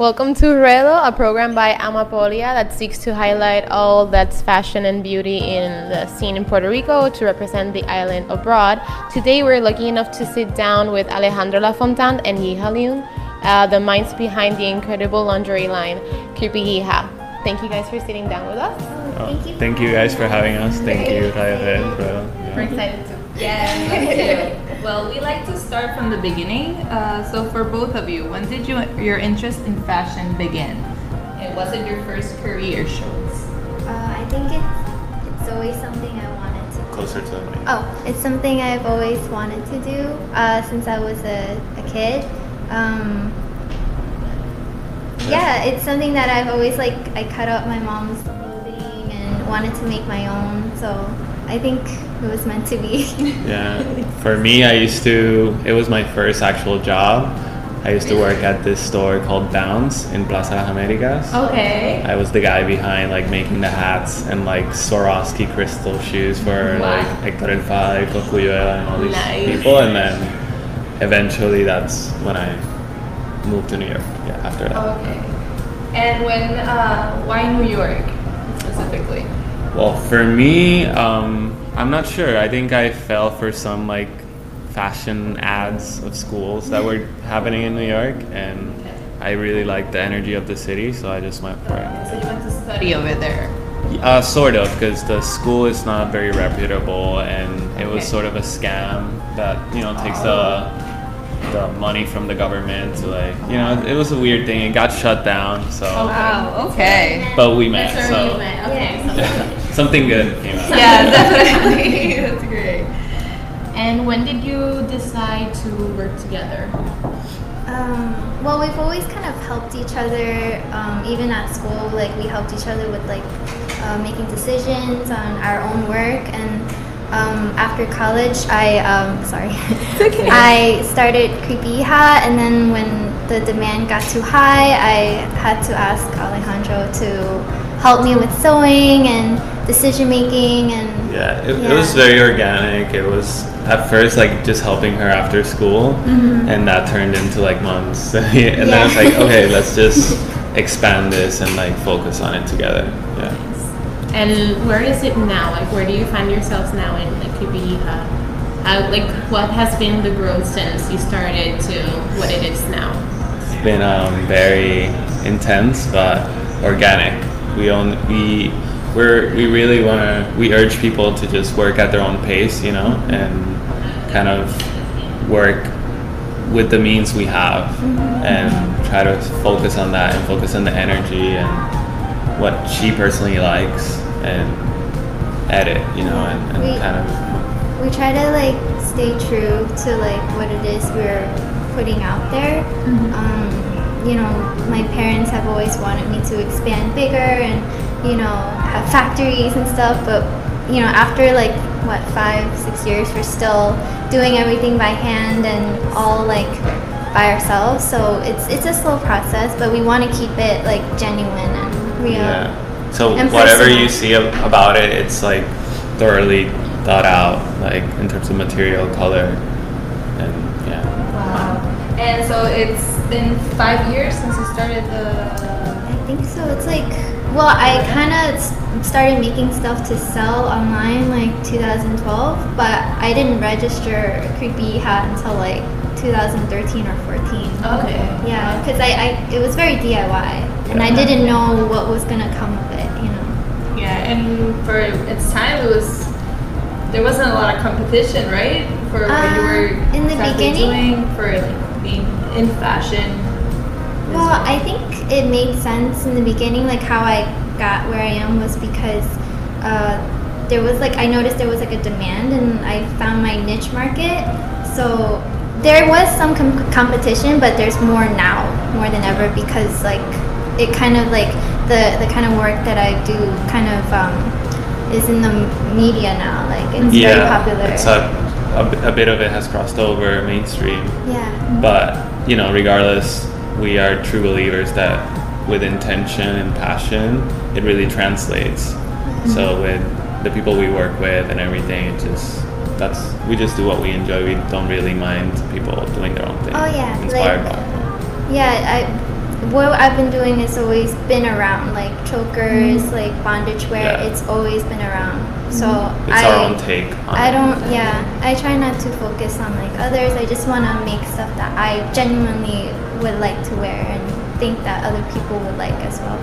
Welcome to Relo, a program by Amapolia that seeks to highlight all that's fashion and beauty in the scene in Puerto Rico to represent the island abroad. Today we're lucky enough to sit down with Alejandro Lafontaine and Yeha Leon, uh, the minds behind the incredible lingerie line, Creepyyeha. Thank you guys for sitting down with us. Oh, Thank you. thank you guys for having us. Thank you, Radio. For, We're excited too. Yeah, me too. Well, we like to start from the beginning. Uh, so, for both of you, when did you, your interest in fashion begin? And was it your first career shows? Uh, I think it's, it's always something I wanted to do. Closer to the mic. Oh, it's something I've always wanted to do uh, since I was a, a kid. Um, yeah, it's something that I've always like. I cut up my mom's clothing and wanted to make my own. So I think it was meant to be. Yeah. For me, I used to. It was my first actual job. I used to work at this store called Bounce in Plaza Las Americas. Okay. I was the guy behind like making the hats and like Swarovski crystal shoes for Wow. like Hector El Father, Cosculluela, and all these Nice. people. And then eventually, that's when I moved to New York. Yeah, after that. Okay. And when, uh, why New York specifically? Well, for me, um, I'm not sure. I think I fell for some like fashion ads of schools that were happening in New York, and I really liked the energy of the city, so I just went for it. So, you went to study over there. Uh, sort of, because the school is not very reputable, and it was sort of a scam that you know takes the the money from the government to like you know it was a weird thing. It got shut down, so Wow, okay. but we met, That's where so we met. Okay. Yeah. So- something good came out. Yeah, definitely. That's great. And when did you decide to work together? Um, well, we've always kind of helped each other, um, even at school. Like we helped each other with like uh, making decisions on our own work. And um, after college, I um, sorry, I started Creepyyeha, and then when the demand got too high, I had to ask Alejandro to help me with sewing and decision making and Yeah, it, it was very organic. It was at first like just helping her after school, and that turned into like months. and then it's like, okay, let's just expand this and like focus on it together. Yeah. And where is it now? Like, where do you find yourselves now in like Creepyyeha? How, like, what has been the growth since you started to what it is now? It's been um, very intense but organic. We own we we're we really want to we urge people to just work at their own pace, you know, and kind of work with the means we have and try to focus on that and focus on the energy and what she personally likes and edit, you know, and, and We- kind of we try to like stay true to like what it is we're putting out there. Um, you know, my parents have always wanted me to expand bigger and you know have factories and stuff, but you know after like what five six years we're still doing everything by hand and all like by ourselves. So it's it's a slow process, but we want to keep it like genuine and real. Yeah. So And whatever personal. you see about it, it's like thoroughly thought out, like in terms of material, color, and yeah. Wow. And so it's been five years since you started the. I think so. It's like, well, I kind of started making stuff to sell online like 2012, but I didn't register Creepyyeha until like 2013 or 14. Okay. Yeah, because I, I it was very DIY, and I didn't know what was gonna come of it. You know. Yeah, and for its time, it was there wasn't a lot of competition, right? For what you Uh, were in the beginning? doing for like being in fashion. Well, I think it made sense in the beginning, like how I got where I am was because uh, there was like I noticed there was like a demand, and I found my niche market. So there was some com- competition, but there's more now, more than ever, because like it kind of like the the kind of work that I do kind of um, is in the media now. Like it's very popular. It's a, a, a bit of it has crossed over mainstream, yeah. but you know, regardless, we are true believers that with intention and passion, it really translates. Mm-hmm. So with the people we work with and everything, it just that's we just do what we enjoy. We don't really mind people doing their own thing. Oh, yeah, inspired like- by. it. Yeah, I what I've been doing has always been around, like chokers, like bondage wear. Yeah. It's always been around. So It's I, our own take on I don't. Yeah, I try not to focus on like others. I just want to make stuff that I genuinely would like to wear and think that other people would like as well.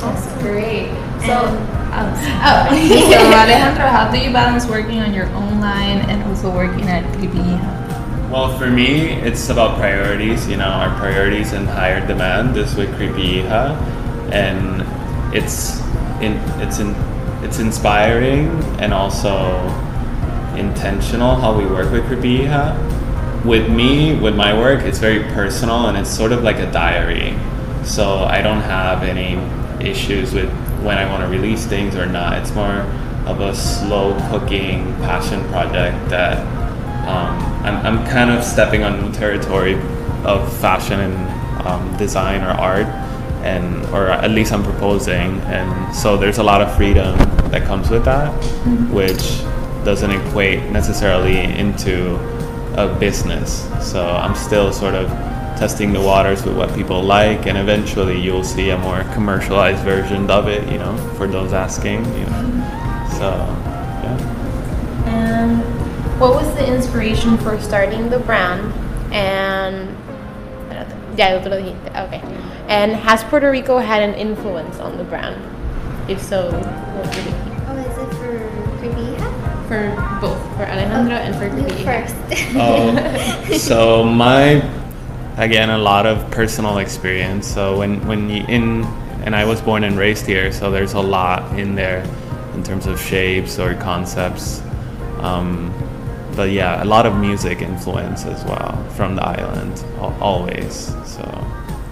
That's great. So, And- oh, um, so Alejandro, how do you balance working on your own line and also working at Creepyyeha? Well, for me, it's about priorities. You know, our priorities in higher demand is with Creepyyeha, and it's in it's in it's inspiring and also intentional how we work with Creepy With me, with my work, it's very personal and it's sort of like a diary. So I don't have any issues with when I want to release things or not. It's more of a slow cooking passion project that um, I'm, I'm kind of stepping on new territory of fashion and um, design or art and or at least I'm proposing and so there's a lot of freedom that comes with that mm-hmm. which doesn't equate necessarily into a business so I'm still sort of testing the waters with what people like and eventually you'll see a more commercialized version of it you know for those asking you know mm-hmm. so yeah And what was the inspiration for starting the brand? And espérate, ya tú lo dijiste. Okay. And has Puerto Rico had an influence on the brand? If so, what would it be? Oh, is it for Creepyyeha? For both, for Alejandro and for You first. Oh, so my again a lot of personal experience. So when when you in and I was born and raised here, so there's a lot in there in terms of shapes or concepts. Um, but yeah, a lot of music influence as well from the island, always. So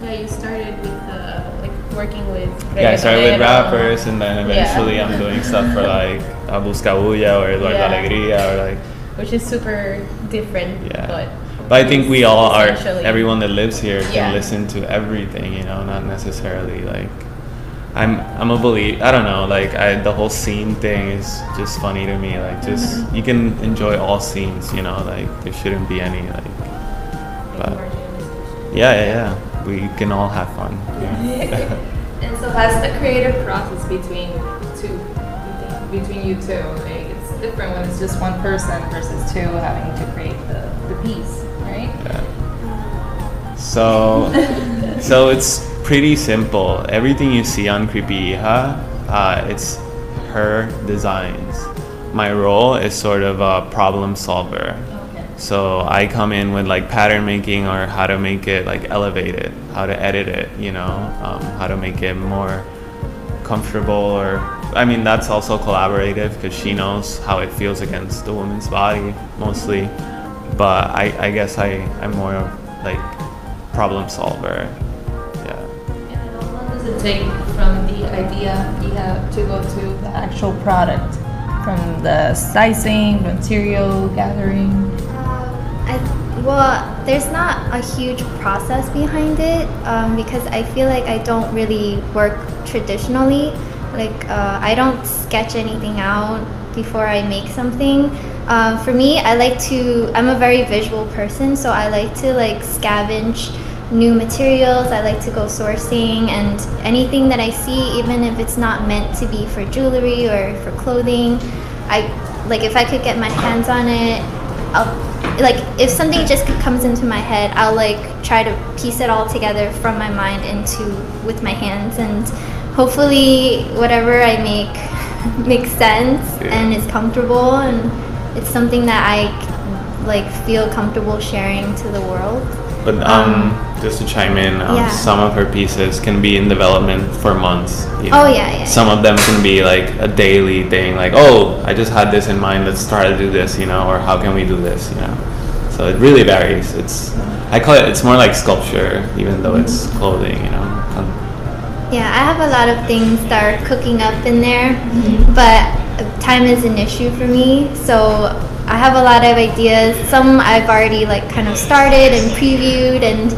Yeah, you started with uh, like working with. yeah, I started with rappers, and then eventually I'm doing stuff for like uh, Buscabulla or Eduardo Yeah. Alegría or like which is super different. Yeah. But But I think we all are, everyone that lives here can Yeah. listen to everything, you know, not necessarily like. I'm I'm a belie I don't know, like I the whole scene thing is just funny to me. Like just Mm-hmm. you can enjoy all scenes, you know, like there shouldn't be any like. But yeah, yeah, yeah, we can all have fun. Yeah. And so, how's the creative process between two, between you two? Like, it's different when it's just one person versus two having to create the, the piece, right? Yeah. So, so it's pretty simple. Everything you see on Creepyyeha, uh, it's her designs. My role is sort of a problem solver. So I come in with like pattern making or how to make it like elevated, how to edit it, you know, um, how to make it more comfortable or I mean that's also collaborative because she knows how it feels against the woman's body mostly, but I, I guess I I'm more of like problem solver, yeah. And how long does it take from the idea you have to go to the actual product? From the sizing, material gathering? I, well, there's not a huge process behind it um, because I feel like I don't really work traditionally. Like, uh, I don't sketch anything out before I make something. Uh, for me, I like to, I'm a very visual person, so I like to like scavenge new materials. I like to go sourcing and anything that I see, even if it's not meant to be for jewelry or for clothing, I like if I could get my hands on it, I'll like if something just comes into my head, I'll like try to piece it all together from my mind into with my hands and hopefully whatever I make makes sense Yeah. and is comfortable and it's something that I like feel comfortable sharing to the world. But um, just to chime in, um, yeah. some of her pieces can be in development for months. You know? Oh, yeah, yeah, Some of them can be like a daily thing, like oh, I just had this in mind. Let's try to do this, you know, or how can we do this, you know. So it really varies. It's I call it. It's more like sculpture, even though it's clothing, you know. Um, Yeah, I have a lot of things that are cooking up in there, but time is an issue for me. So I have a lot of ideas. Some I've already like kind of started and previewed and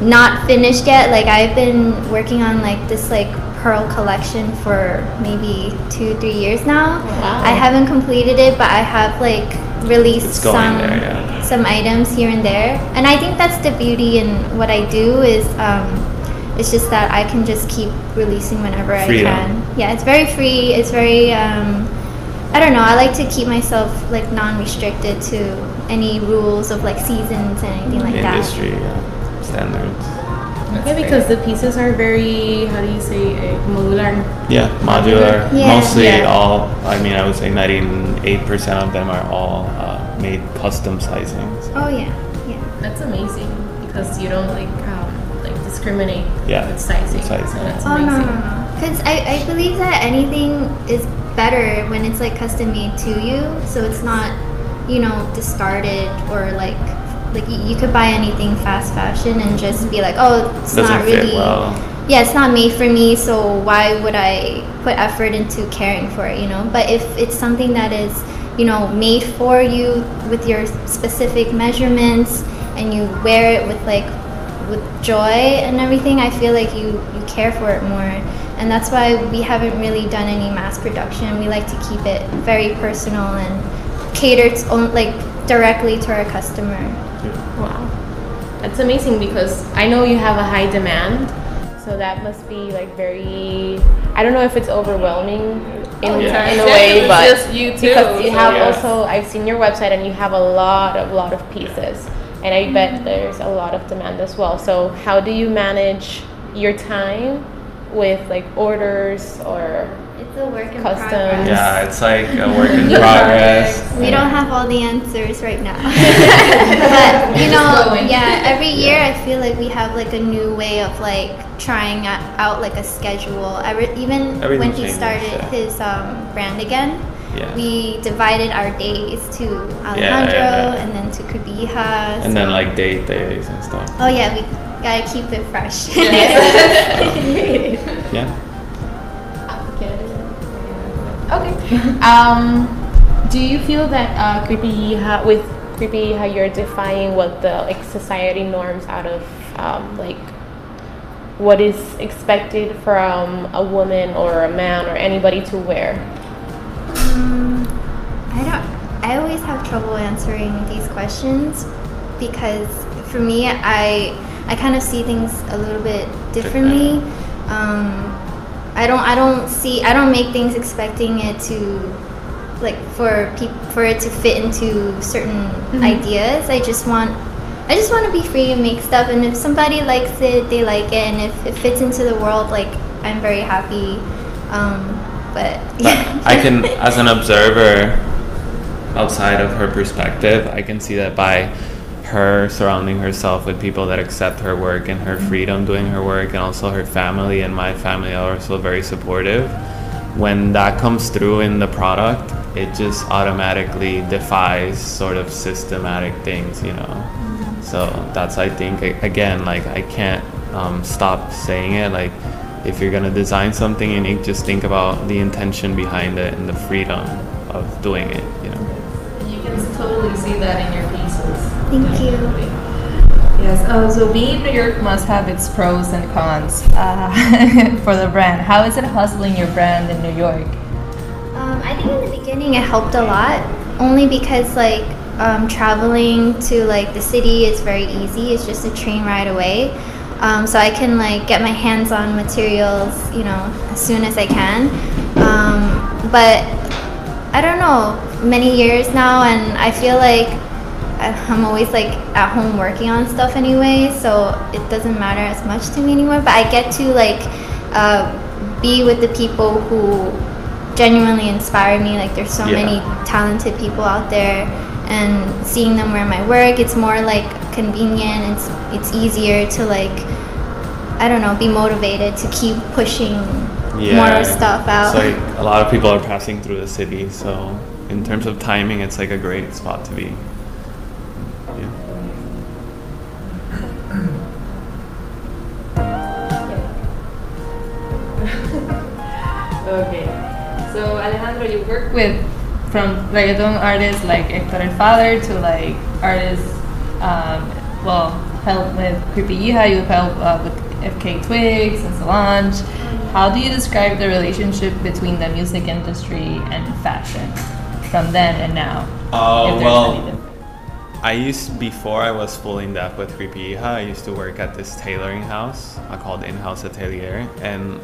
not finished yet. Like I've been working on like this like pearl collection for maybe two, three years now. Wow. I haven't completed it, but I have like released some there, yeah. some items here and there. And I think that's the beauty in what I do is um, It's just that I can just keep releasing whenever Freedom. I can. Yeah, it's very free. It's very um, I don't know. I like to keep myself like non-restricted to any rules of like seasons and anything like that. Industry yeah, standards. Okay, because the pieces are very, how do you say, uh, modular. Yeah, modular. Yeah. Mostly Yeah. all. I mean, I would say ninety-eight percent of them are all uh, made custom sizings. Oh yeah, yeah. That's amazing because you don't like um, like discriminate Yeah, with sizing. with sizing. So that's Oh no amazing. no no. Because I, I believe that anything is better when it's like custom made to you, so it's not, you know, discarded or like like you, could buy anything fast fashion and just be like, oh, it's Doesn't not really. well. Yeah, it's not made for me, so why would I put effort into caring for it, you know? But if it's something that is, you know, made for you with your specific measurements and you wear it with like with joy and everything, I feel like you you care for it more. And that's why we haven't really done any mass production. We like to keep it very personal and catered on, like directly to our customer. Wow. That's amazing because I know you have a high demand. So that must be like very I don't know if it's overwhelming in, oh, Yeah. in a way, it's but just you too, because you so have yeah. also I've seen your website and you have a lot of lot of pieces. And I bet mm-hmm. there's a lot of demand as well. So how do you manage your time with like orders or It's a work in Custom. progress. Yeah, it's like a work in progress. We don't have all the answers right now. but like we have like a new way of like trying out like a schedule. I re- even Everything when he changes, started yeah. his um, brand again, Yeah. we divided our days to Alejandro yeah. and then to Kubija. And then like date days and stuff. oh yeah, we gotta keep it fresh. Yeah. Okay. Um, do you feel that uh, Creepyyeha, with Creepyyeha you're defying what the like society norms out of um, like what is expected from a woman or a man or anybody to wear? Um, I don't. I always have trouble answering these questions because for me, I I kind of see things a little bit differently. Um, I don't. I don't see. I don't make things expecting it to like for peop for it to fit into certain ideas. I just want. I just want to be free and make stuff, and if somebody likes it, they like it, and if it fits into the world, like I'm very happy. Um, but But I can, as an observer, outside of her perspective, I can see that by her surrounding herself with people that accept her work and her freedom doing her work, and also her family and my family are also very supportive. When that comes through in the product, it just automatically defies sort of systematic things, you know. So that's I think again like I can't um, stop saying it like if you're gonna design something unique, just think about the intention behind it and the freedom of doing it. You know. You can totally see that in your pieces. Thank you. Yes. Uh, so being in New York must have its pros and cons uh, for the brand. How is it hustling your brand in New York? In the beginning it helped a lot, only because like um, traveling to like the city is very easy. It's just a train ride away, um, so I can like get my hands on materials, you know, as soon as I can. Um, but I don't know, many years now, and I feel like I'm always like at home working on stuff anyway, so it doesn't matter as much to me anymore. But I get to like uh, be with the people who genuinely inspire me. Like there's so Yeah. many talented people out there, and seeing them wear my work, it's more like convenient. It's it's easier to like I don't know, be motivated to keep pushing more stuff out. It's like a lot of people are passing through the city, so in terms of timing, it's like a great spot to be. So you work with from reggaeton artists like Hector El Father to like artists, um, well, help with Creepyyeha, you help uh, with FKA Twigs and Solange. How do you describe the relationship between the music industry and fashion from then and now? Oh there's well. I used before I was fully in depth with Creepyyeha, I used to work at this tailoring house uh, called In-House Atelier, and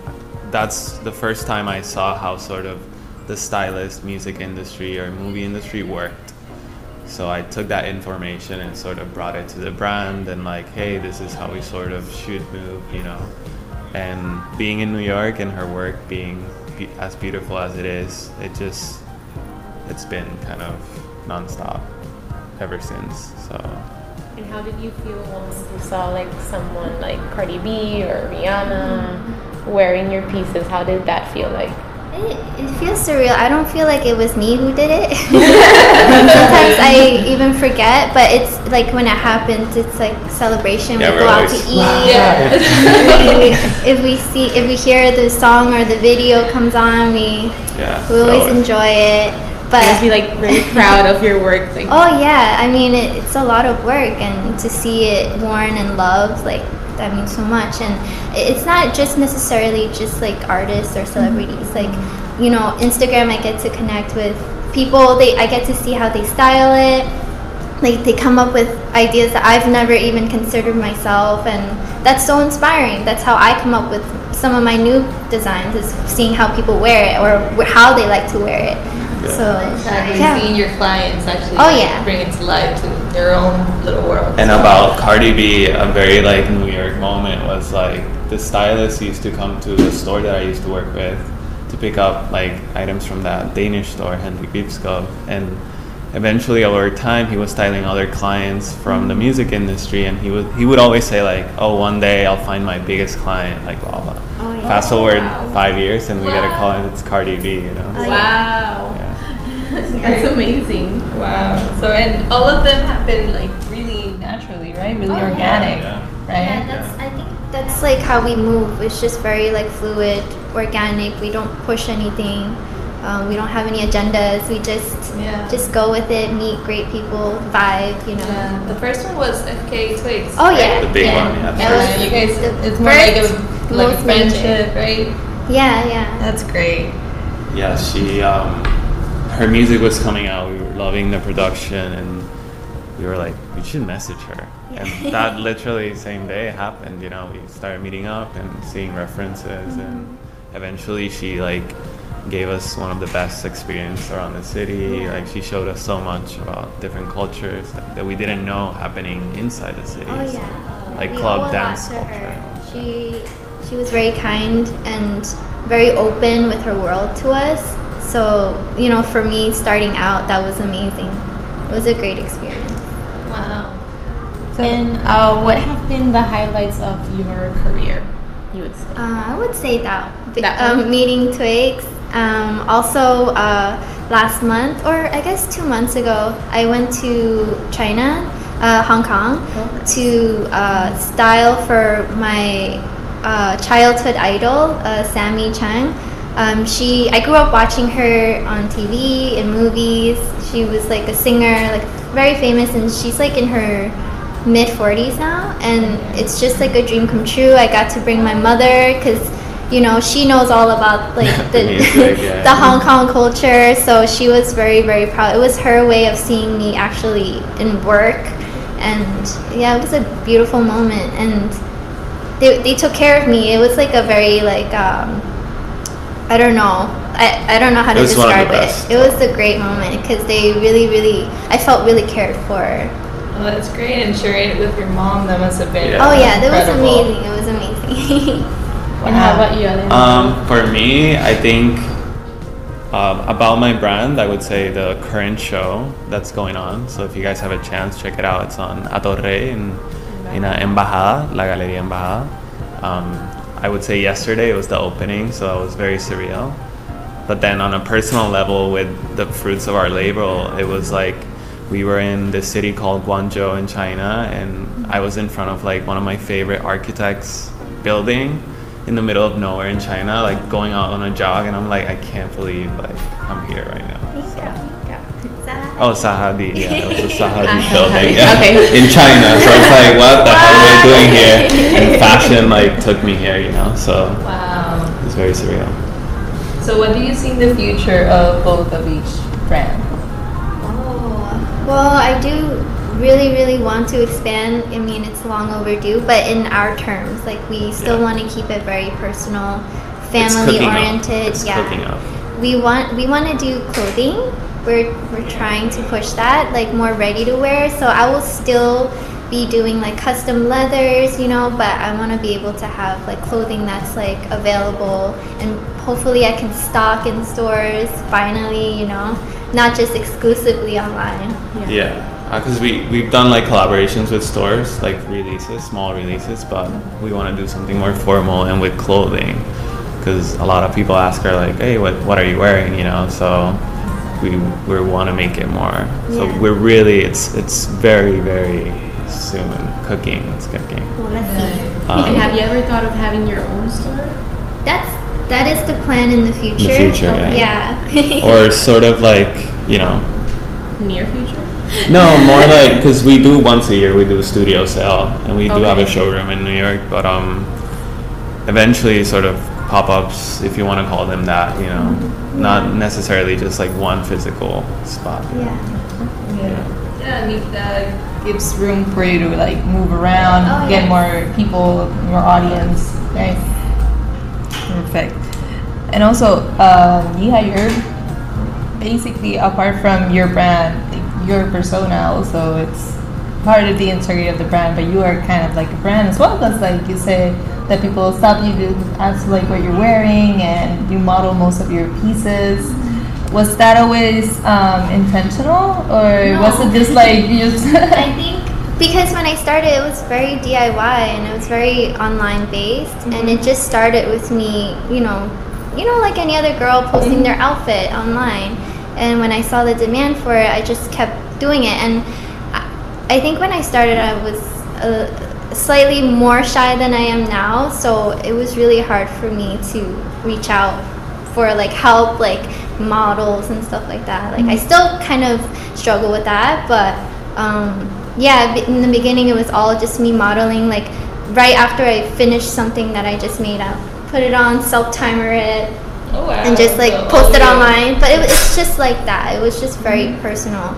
that's the first time I saw how sort of the stylist, music industry, or movie industry worked. So I took that information and sort of brought it to the brand and like, hey, this is how we sort of should move, you know. And being in New York and her work being be- as beautiful as it is, it just it's been kind of nonstop ever since. So And how did you feel once you saw like someone like Cardi B or Rihanna wearing your pieces? How did that feel like? It, it feels surreal. I don't feel like it was me who did it. Sometimes I even forget, but it's like when it happens, it's like celebration. Yeah, we we're go out to always- eat. if we see, if we hear the song or the video comes on, we yeah, we always so- enjoy it. You But must be like very proud of your work. Like, Oh yeah, I mean it, it's a lot of work, and to see it worn and loved, like that means so much. And it's not just necessarily just like artists or celebrities. Mm-hmm. Like you know, Instagram, I get to connect with people. They I get to see how they style it. Like they come up with ideas that I've never even considered myself, and that's so inspiring. That's how I come up with some of my new designs is seeing how people wear it or wh- how they like to wear it. Yeah. So Exactly. yeah. Seeing your clients actually Oh, yeah. bring it to life to their own little world. And about Cardi B, a very like New York moment was like the stylist used to come to the store that I used to work with to pick up like items from that Danish store, Henrik Vibskov. And eventually over time he was styling other clients from the music industry and he would he would always say like, Oh, one day I'll find my biggest client, like blah blah. Oh, yeah. Fast forward Wow. five years and we get a call and it's Cardi B, you know. Yeah. wow, Yeah. that's amazing. Wow. So and all of them happen like really naturally, right? Really Oh, organic, Yeah. right? Yeah, that's. I think that's like how we move. It's just very like fluid, organic. We don't push anything. Um, we don't have any agendas. We just Yeah. just go with it. Meet great people, vibe. You know. Yeah. The first one was FKA Twigs. Oh right? yeah. The big yeah. one, yeah. Yeah, was you guys, the it's more like a, first like a major. friendship, right? Yeah, yeah. That's great. yeah, she um, her music was coming out. We were loving the production, and we were like, we should message her. And that literally same day happened. You know, we started meeting up and seeing references, and mm-hmm. eventually she like gave us one of the best experience around the city. Like she showed us so much about different cultures that, that we didn't know happening inside the city. Oh So, yeah. like We club dance culture. her. She she was very kind and very open with her world to us. So you know, for me starting out, that was amazing. It was a great experience. Wow. and uh, what have been the highlights of your career? You would say. Uh, I would say that, That um, meeting Twigs. Um, also, uh, last month, or I guess two months ago, I went to China, uh, Hong Kong, to uh, style for my uh, childhood idol, uh, Sammi Cheng. Um, she, I grew up watching her on TV in movies. She was like a singer, like very famous, and she's like in her mid 40s now and it's just like a dream come true i got to bring my mother because you know she knows all about like the, The music, yeah. the hong kong culture so she was very very proud it was her way of seeing me actually in work and yeah it was a beautiful moment and they, they took care of me it was like a very like um I don't know. I, I don't know how to It was one of the describe best. it. It was a great moment because they really, really, I felt really cared for. Oh, that's great. And sharing it with your mom, that must have been. Yeah. Oh yeah, that was amazing. It was amazing. And how about you, Ellen? Um, for me, I think um, about my brand, I would say the current show that's going on. So if you guys have a chance, check it out. It's on Atorrey in in uh, Embajada, La Galería Embajada. Um, I would say yesterday it was the opening, so it was very surreal. But then on a personal level, with the fruits of our label, it was like we were in this city called Guangzhou in China, and I was in front of like one of my favorite architects' building in the middle of nowhere in China, like going out on a jog, and I'm like, I can't believe like I'm here right now. So. Oh, Zaha Hadid, yeah, it was the Zaha Hadid building, yeah, Okay. in China. So it's like, what the hell am I doing here? And fashion like took me here, you know. So Wow. it's very surreal. So, what do you see in the future of both of each brand? Oh, well, I do really, really want to expand. I mean, it's long overdue, but in our terms, like we still Yeah. want to keep it very personal, It's family up. oriented. It's yeah, up. we want we want to do clothing. We're we're trying to push that like more ready to wear. So I will still be doing like custom leathers, you know, but I want to be able to have like clothing that's like available and hopefully I can stock in stores finally, you know, not just exclusively online. Yeah, because uh, we we've done like collaborations with stores, like releases, small releases, but we want to do something more formal and with clothing, because a lot of people ask her like, "Hey, what what are you wearing?" You know, so we we want to make it more. So we're really it's it's very very soon cooking. It's cooking. Well, let's see. Um, and have you ever thought of having your own store? That's that is the plan in the future. The future, yeah. yeah. or sort of like you know Near future? No, more like because we do once a year we do a studio sale and we do have a showroom in New York, but um, eventually sort of pop ups if you want to call them that, you know, not necessarily just like one physical spot. yeah. Yeah. Yeah, I mean that gives room for you to like move around, Oh, get yes. more people, more audience, right? Perfect. And also, uh, yeah, you're basically apart from your brand, like, your persona also it's part of the integrity of the brand, but you are kind of like a brand as well. Because like you say that people stop you to ask like what you're wearing, and you model most of your pieces. Was that always um, intentional, or was it just like you just? I think because when I started, it was very DIY and it was very online based, and it just started with me, you know, you know, like any other girl posting their outfit online. And when I saw the demand for it, I just kept doing it. And I- I think when I started, I was uh, slightly more shy than I am now, so it was really hard for me to reach out for like help, like models and stuff like that. Like I still kind of struggle with that, but um, yeah, in the beginning it was all just me modeling. Like right after I finished something that I just made up, put it on, self timer it, oh, wow. and just like So, post it yeah. online. But it, was- it's just like that. It was just very personal.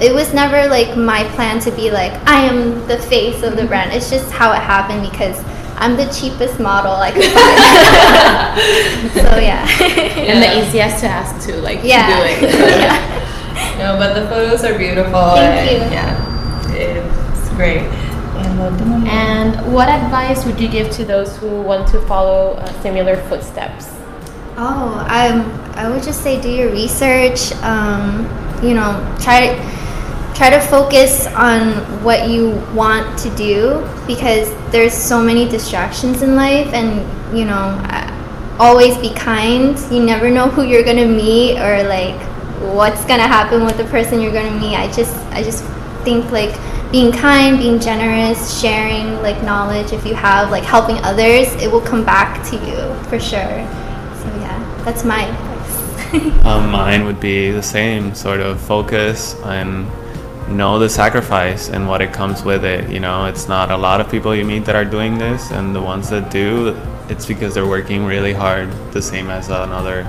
It was never like my plan to be like I am the face of the brand. It's just how it happened because I'm the cheapest model I could find. so yeah. And the easiest to ask too, like Yeah. to do it. Yeah. No, but the photos are beautiful. Thank and, you. Yeah, it's great. And, what do I- And what advice would you give to those who want to follow uh, similar footsteps? Oh, um, I would just say do your research. Um, you know, try try to focus on what you want to do because there's so many distractions in life, and you know, uh, always be kind. You never know who you're gonna meet or like what's gonna happen with the person you're gonna meet. I just I just think like being kind, being generous, sharing like knowledge if you have like helping others, it will come back to you for sure. So yeah, that's my advice. Um, mine would be the same sort of focus and know the sacrifice and what it comes with it. You know, it's not a lot of people you meet that are doing this, and the ones that do, it's because they're working really hard, the same as another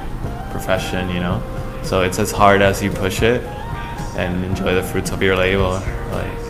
profession. You know, so it's as hard as you push it and enjoy the fruits of your labor. Like